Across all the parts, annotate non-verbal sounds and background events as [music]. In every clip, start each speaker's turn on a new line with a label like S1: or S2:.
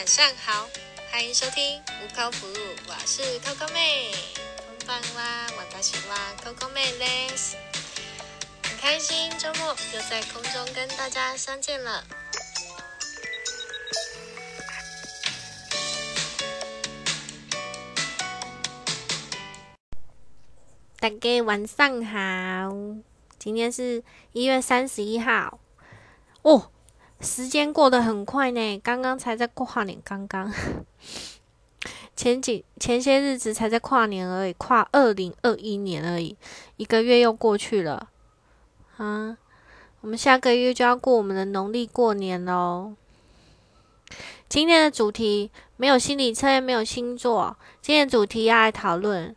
S1: 晚上好，欢迎收听无口服务，我是 Coco 妹。こんばんは、私は Coco 妹です。很开心周末又在空中跟大家相见了。大家晚上好，今天是一月三十一号哦， 时间过得很快呢，刚刚才在跨年，刚刚 [laughs] 前几前些日子才在跨年而已，跨二零二一年而已，一个月又过去了，啊，我们下个月就要过我们的农历过年喽。今天的主题没有心理测验，没有星座，今天的主题要来讨论。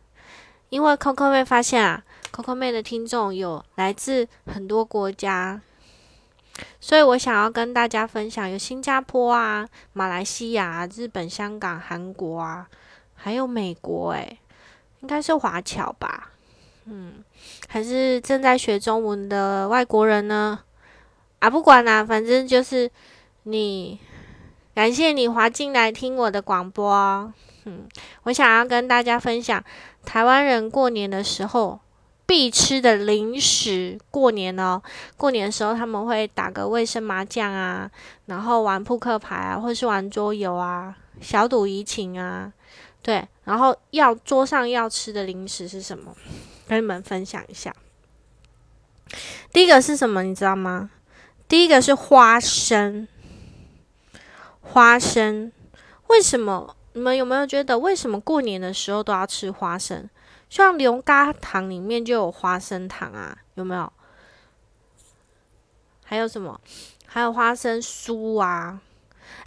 S1: 因为 Coco 妹发现啊，Coco 妹的听众有来自很多国家，所以我想要跟大家分享，有新加坡啊、马来西亚、日本、香港、韩国啊，还有美国，诶，应该是华侨吧？嗯，还是正在学中文的外国人呢？啊，不管啦，反正就是你，感谢你滑进来听我的广播。嗯，我想要跟大家分享台湾人过年的时候必吃的零食。过年哦，过年的时候他们会打个卫生麻将啊，然后玩扑克牌啊，或是玩桌游啊，小赌怡情啊。对，然后要桌上要吃的零食是什么？跟你们分享一下。第一个是什么？你知道吗？第一个是花生。花生为什么？你们有没有觉得，为什么过年的时候都要吃花生？像牛轧糖里面就有花生糖啊，有没有？还有什么？还有花生酥啊！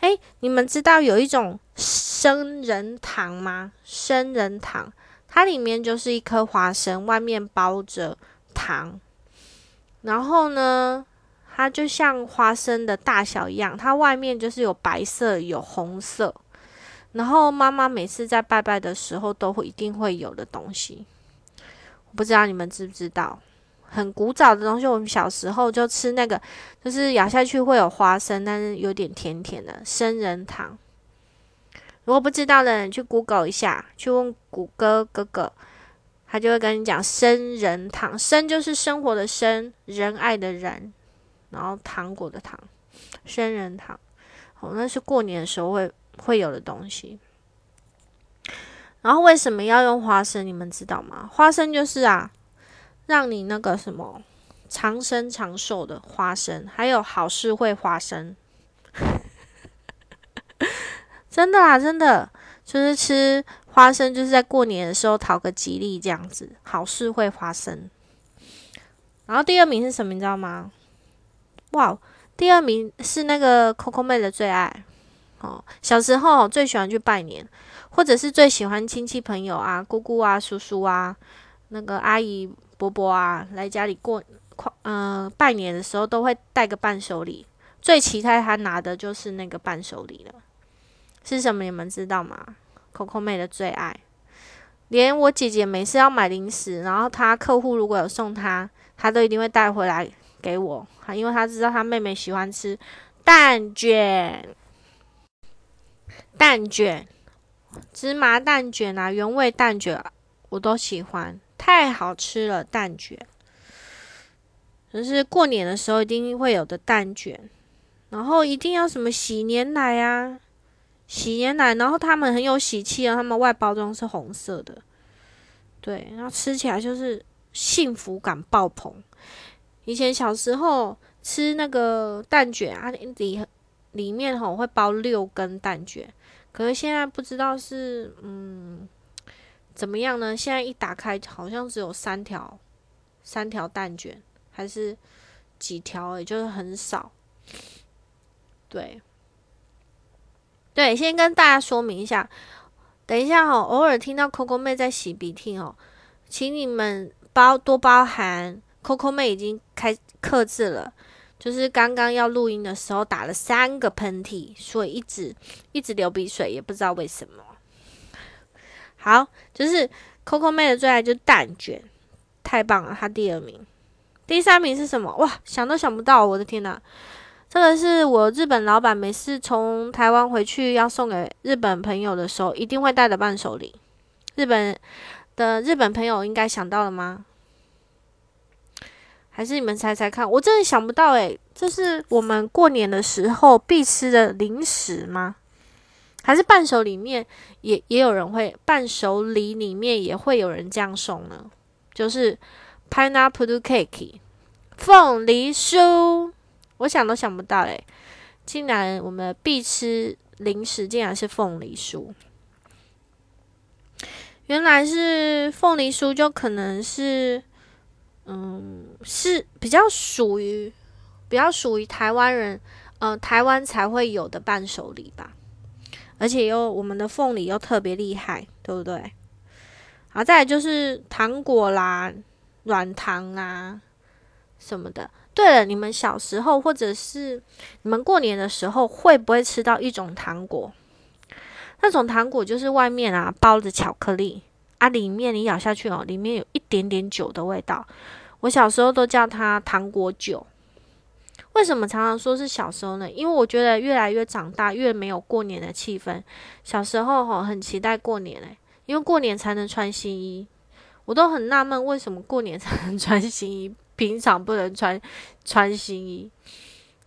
S1: 诶，你们知道有一种生人糖吗？生人糖，它里面就是一颗花生，外面包着糖，然后呢，它就像花生的大小一样，它外面就是有白色、有红色。然后妈妈每次在拜拜的时候都会一定会有的东西，我不知道你们知不知道，很古早的东西。我们小时候就吃那个，就是咬下去会有花生，但是有点甜甜的生人糖。如果不知道的人去 Google 一下，去问谷歌哥哥，他就会跟你讲生人糖。生就是生活的生，仁爱的仁，然后糖果的糖，生人糖。哦，那是过年的时候会。会有的东西，然后为什么要用花生？你们知道吗？花生就是啊，让你那个什么长生长寿的花生，还有好事会花生，[laughs] 真的啊，真的就是吃花生，就是在过年的时候讨个吉利，这样子好事会发生。然后第二名是什么？你知道吗？哇，第二名是那个 Coco 妹的最爱。哦，小时候最喜欢去拜年，或者是最喜欢亲戚朋友啊、姑姑啊、叔叔啊、那个阿姨伯伯啊来家里过跨嗯拜年的时候，都会带个伴手礼。最期待他拿的就是那个伴手礼了，是什么？你们知道吗？Coco 妹的最爱，连我姐姐每次要买零食，然后她客户如果有送她，她都一定会带回来给我，因为她知道她妹妹喜欢吃蛋卷。蛋卷、芝麻蛋卷啊，原味蛋卷我都喜欢，太好吃了。蛋卷就是过年的时候一定会有的蛋卷，然后一定要什么喜年奶啊，喜年奶，然后他们很有喜气啊，他们外包装是红色的，对，然后吃起来就是幸福感爆棚。以前小时候吃那个蛋卷啊，里里面吼会包六根蛋卷。可是现在不知道是嗯怎么样呢？现在一打开好像只有三条三条蛋卷，还是几条？也就是很少。对对，先跟大家说明一下，等一下哦，偶尔听到 Coco 妹在洗鼻涕哦，请你们包多包涵，Coco 妹已经开克制了。就是刚刚要录音的时候打了三个喷嚏，所以一直一直流鼻水，也不知道为什么。好，就是 Coco 妹的最爱就是蛋卷，太棒了，她第二名。第三名是什么？哇，想都想不到，我的天呐！这个是我日本老板每次从台湾回去要送给日本朋友的时候，一定会带的伴手礼。日本的日本朋友应该想到了吗？还是你们猜猜看？我真的想不到诶，这是我们过年的时候必吃的零食吗？还是伴手里面也也有人会伴手礼里面也会有人这样送呢？就是 pineapple cake 凤梨酥，我想都想不到诶，竟然我们必吃零食竟然是凤梨酥。原来是凤梨酥，就可能是。嗯，是比较属于比较属于台湾人，呃，台湾才会有的伴手礼吧。而且又我们的凤梨又特别厉害，对不对？好，再来就是糖果啦，软糖啊什么的。对了，你们小时候或者是你们过年的时候，会不会吃到一种糖果？那种糖果就是外面啊包着巧克力啊，里面你咬下去哦，里面有一点点酒的味道。我小时候都叫它糖果酒，为什么常常说是小时候呢？因为我觉得越来越长大，越没有过年的气氛。小时候哈很期待过年嘞，因为过年才能穿新衣。我都很纳闷，为什么过年才能穿新衣，平常不能穿穿新衣、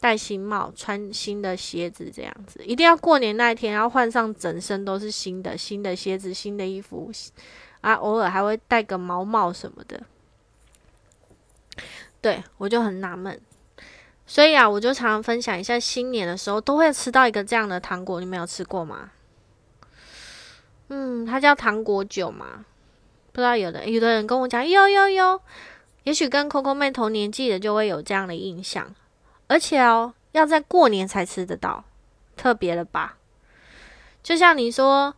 S1: 戴新帽、穿新的鞋子这样子？一定要过年那一天要换上整身都是新的新的鞋子、新的衣服啊，偶尔还会戴个毛帽什么的。对我就很纳闷，所以啊，我就常常分享一下新年的时候都会吃到一个这样的糖果，你们有吃过吗？嗯，它叫糖果酒嘛，不知道有的有的人跟我讲有有有，也许跟 Coco 妹同年纪的就会有这样的印象，而且哦，要在过年才吃得到，特别了吧？就像你说，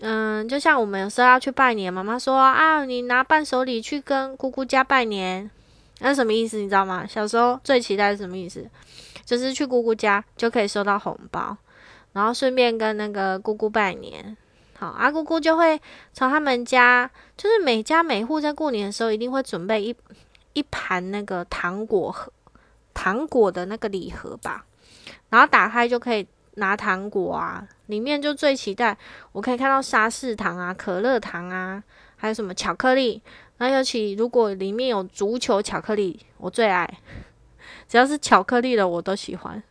S1: 嗯，就像我们有时候要去拜年，妈妈说啊，你拿伴手礼去跟姑姑家拜年。那什么意思？你知道吗？小时候最期待是什么意思？就是去姑姑家就可以收到红包，然后顺便跟那个姑姑拜年。好，阿姑姑就会从他们家，就是每家每户在过年的时候一定会准备一一盘那个糖果盒，糖果的那个礼盒吧。然后打开就可以拿糖果啊，里面就最期待，我可以看到沙士糖啊、可乐糖啊，还有什么巧克力。那尤其如果里面有足球巧克力，我最爱。只要是巧克力的，我都喜欢。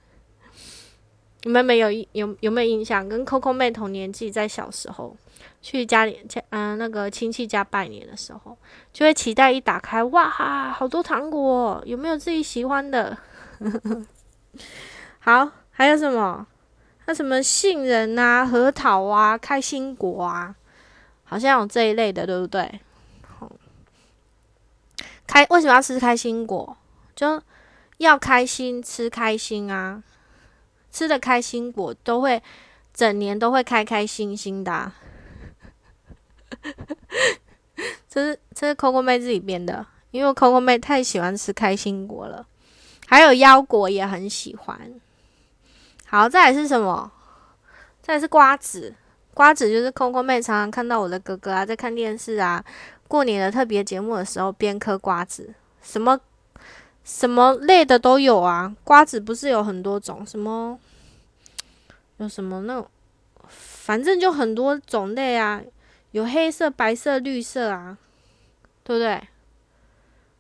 S1: 你们没有有有没有印象？跟 Coco 妹同年纪，在小时候去家里家嗯那个亲戚家拜年的时候，就会期待一打开，哇，好多糖果！有没有自己喜欢的？[laughs] 好，还有什么？那什么杏仁啊、核桃啊、开心果啊，好像有这一类的，对不对？开为什么要吃开心果？就要开心吃开心啊！吃的开心果都会整年都会开开心心的。这是这是 Coco 妹自己编的，因为 Coco 妹太喜欢吃开心果了，还有腰果也很喜欢。好，再来是什么？再来是瓜子，瓜子就是 Coco 妹常常看到我的哥哥啊，在看电视啊。过年的特别节目的时候，边嗑瓜子，什么什么类的都有啊。瓜子不是有很多种，什么有什么那种，反正就很多种类啊，有黑色、白色、绿色啊，对不对？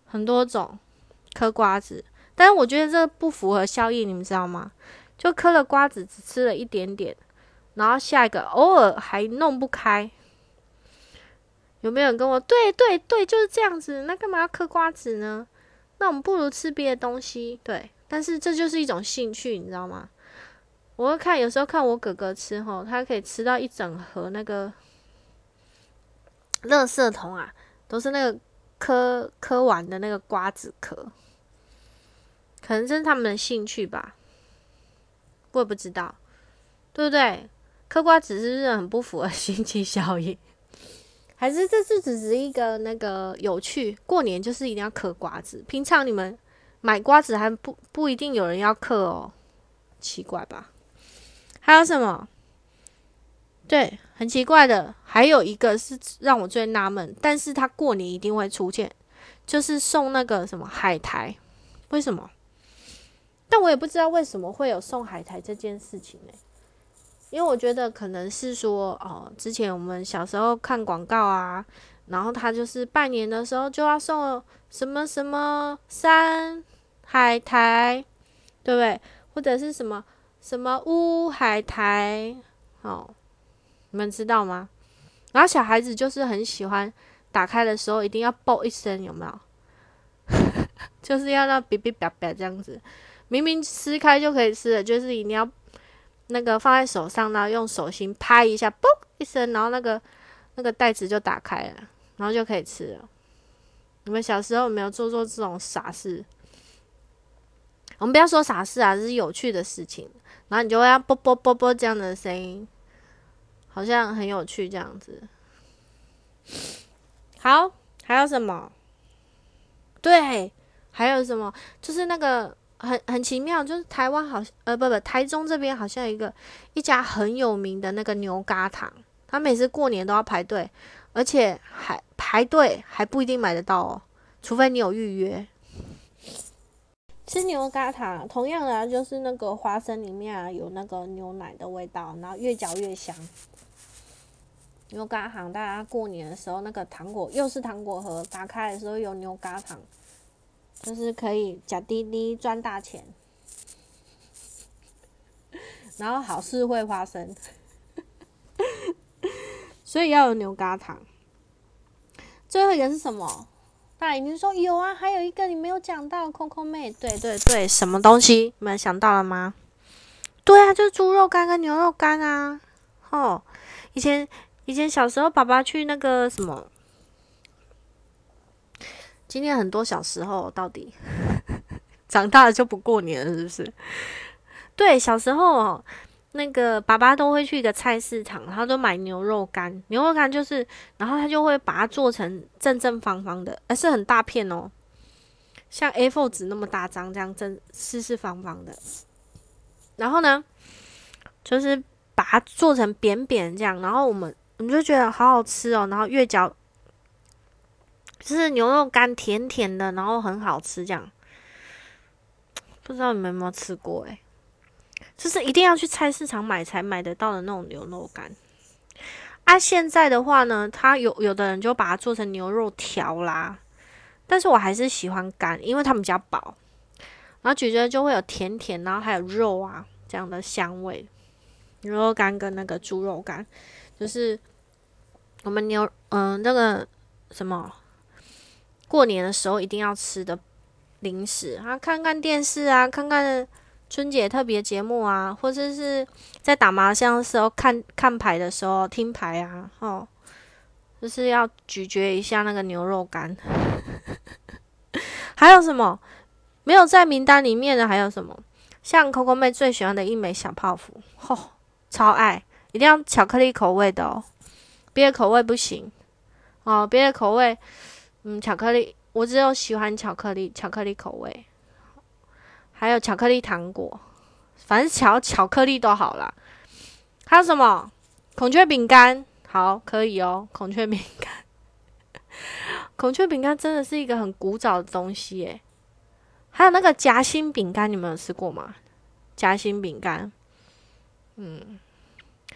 S1: 很多种嗑瓜子，但是我觉得这不符合效益，你们知道吗？就嗑了瓜子，只吃了一点点，然后下一个偶尔还弄不开。有没有人跟我？对对对，就是这样子。那干嘛要嗑瓜子呢？那我们不如吃别的东西。对，但是这就是一种兴趣，你知道吗？我会看，有时候看我哥哥吃吼，他可以吃到一整盒那个垃圾桶啊，都是那个嗑嗑完的那个瓜子壳。可能这是他们的兴趣吧，我也不知道，对不对？嗑瓜子是不是很不符合 [laughs] 经济效益？还是这是只是一个那个有趣，过年就是一定要嗑瓜子。平常你们买瓜子还不不一定有人要嗑哦，奇怪吧？还有什么？对，很奇怪的，还有一个是让我最纳闷，但是他过年一定会出现，就是送那个什么海苔。为什么？但我也不知道为什么会有送海苔这件事情呢？因为我觉得可能是说，哦，之前我们小时候看广告啊，然后他就是拜年的时候就要送什么什么山海苔，对不对？或者是什么什么乌海苔，哦，你们知道吗？然后小孩子就是很喜欢打开的时候一定要爆一声，有没有？[laughs] 就是要那哔哔叭叭这样子，明明撕开就可以吃了，就是一定要那个放在手上，然后用手心拍一下，嘣一声，然后那个那个袋子就打开了，然后就可以吃了。你们小时候有没有做做这种傻事？我们不要说傻事啊，这是有趣的事情。然后你就会要啵啵啵啵这样的声音，好像很有趣这样子。好，还有什么？对，还有什么？就是那个很很奇妙，就是台湾好呃不不，台中这边好像有一个一家很有名的那个牛轧糖，他每次过年都要排队，而且还排队还不一定买得到哦，除非你有预约。吃牛轧糖，同样的就是那个花生里面啊有那个牛奶的味道，然后越嚼越香。牛轧糖，大家过年的时候那个糖果又是糖果盒，打开的时候有牛轧糖，就是可以假滴滴赚大钱。[laughs] 然后好事会发生，[laughs] 所以要有牛轧糖。最后一个是什么？大眼睛说有啊，还有一个你没有讲到，Coco 妹，对对对，什么东西？你们想到了吗？对啊，就是猪肉干跟牛肉干啊。哦，以前以前小时候，爸爸去那个什么，今天很多小时候到底 [laughs] 长大了就不过年了，是不是？对，小时候哦。那个爸爸都会去一个菜市场，他都买牛肉干。牛肉干就是，然后他就会把它做成正正方方的，而是很大片哦，像 A4 纸那么大张，这样正四四方方的。然后呢，就是把它做成扁扁这样，然后我们我们就觉得好好吃哦。然后越嚼，就是牛肉干甜甜的，然后很好吃这样。不知道你们有没有吃过？诶。就是一定要去菜市场买才买得到的那种牛肉干。啊，现在的话呢，他有有的人就把它做成牛肉条啦。但是我还是喜欢干，因为它们比较薄，然后咀嚼就会有甜甜，然后还有肉啊这样的香味。牛肉干跟那个猪肉干，就是我们牛嗯那个什么过年的时候一定要吃的零食啊，看看电视啊，看看。春节特别节目啊，或者是在打麻将的时候看看牌的时候听牌啊，哦，就是要咀嚼一下那个牛肉干。[laughs] 还有什么没有在名单里面的？还有什么？像 Coco 妹最喜欢的一枚小泡芙，吼，超爱，一定要巧克力口味的哦，别的口味不行哦，别的口味，嗯，巧克力，我只有喜欢巧克力，巧克力口味。还有巧克力糖果，反正巧巧克力都好啦。还有什么孔雀饼干？好，可以哦。孔雀饼干，孔雀饼干真的是一个很古早的东西诶。还有那个夹心饼干，你们有吃过吗？夹心饼干，嗯，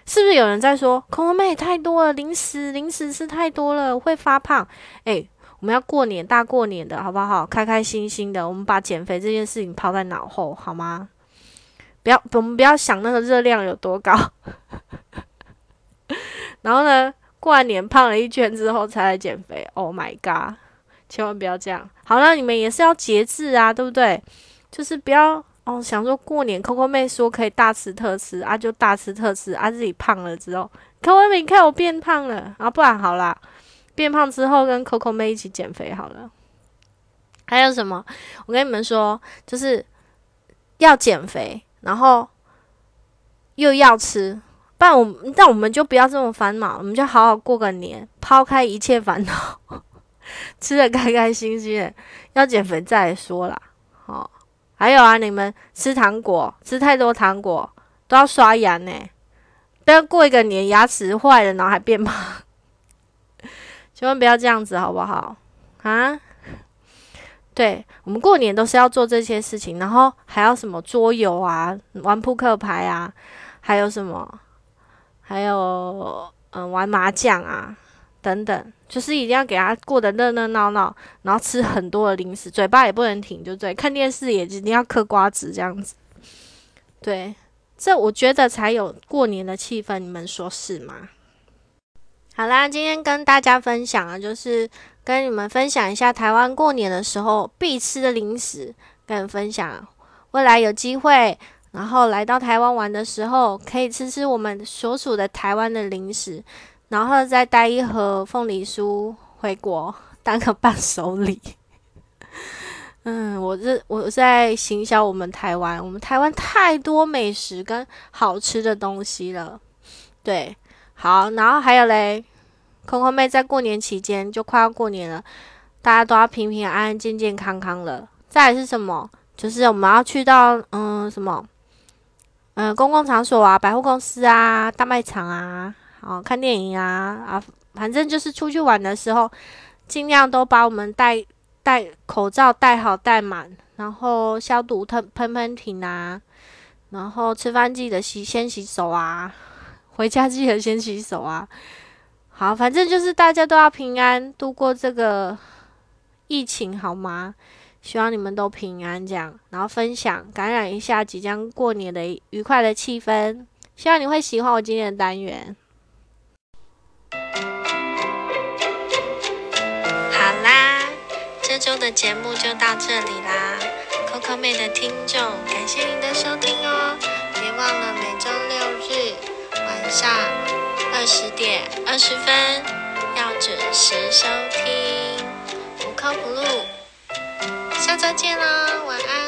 S1: 是不是有人在说恐龙妹太多了，零食零食吃太多了会发胖？诶。我们要过年，大过年的，好不好？开开心心的，我们把减肥这件事情抛在脑后，好吗？不要，我们不要想那个热量有多高。[laughs] 然后呢，过完年胖了一圈之后才来减肥。Oh my god！千万不要这样。好了，你们也是要节制啊，对不对？就是不要哦，想说过年，Coco 妹说可以大吃特吃啊，就大吃特吃啊，自己胖了之后，Coco 妹看我变胖了啊，不然好啦。变胖之后跟 Coco 妹一起减肥好了。还有什么？我跟你们说，就是要减肥，然后又要吃，不然我那我们就不要这么烦恼，我们就好好过个年，抛开一切烦恼，吃的开开心心的。要减肥再说啦。好，还有啊，你们吃糖果，吃太多糖果都要刷牙呢，不要过一个年牙齿坏了，然后还变胖。千万不要这样子，好不好？啊！对我们过年都是要做这些事情，然后还要什么桌游啊，玩扑克牌啊，还有什么，还有嗯玩麻将啊等等，就是一定要给他过得热热闹闹，然后吃很多的零食，嘴巴也不能停，就对，看电视也一定要嗑瓜子这样子。对，这我觉得才有过年的气氛，你们说是吗？好啦，今天跟大家分享啊，就是跟你们分享一下台湾过年的时候必吃的零食，跟分享。未来有机会，然后来到台湾玩的时候，可以吃吃我们所属的台湾的零食，然后再带一盒凤梨酥回国当个伴手礼。嗯，我这我在行销我们台湾，我们台湾太多美食跟好吃的东西了，对。好，然后还有嘞，空空妹在过年期间就快要过年了，大家都要平平安安、健健康康了。再是什么？就是我们要去到嗯什么，嗯公共场所啊、百货公司啊、大卖场啊，好看电影啊啊，反正就是出去玩的时候，尽量都把我们戴戴口罩戴好戴满，然后消毒喷喷喷瓶啊，然后吃饭记得洗先洗手啊。回家记得先洗手啊！好，反正就是大家都要平安度过这个疫情，好吗？希望你们都平安，这样，然后分享感染一下即将过年的愉快的气氛。希望你会喜欢我今天的单元。好啦，这周的节目就到这里啦，Coco 妹的听众，感谢您的收听哦！别忘了。下二十点二十分要准时收听，不靠不录，下周见啦，晚安。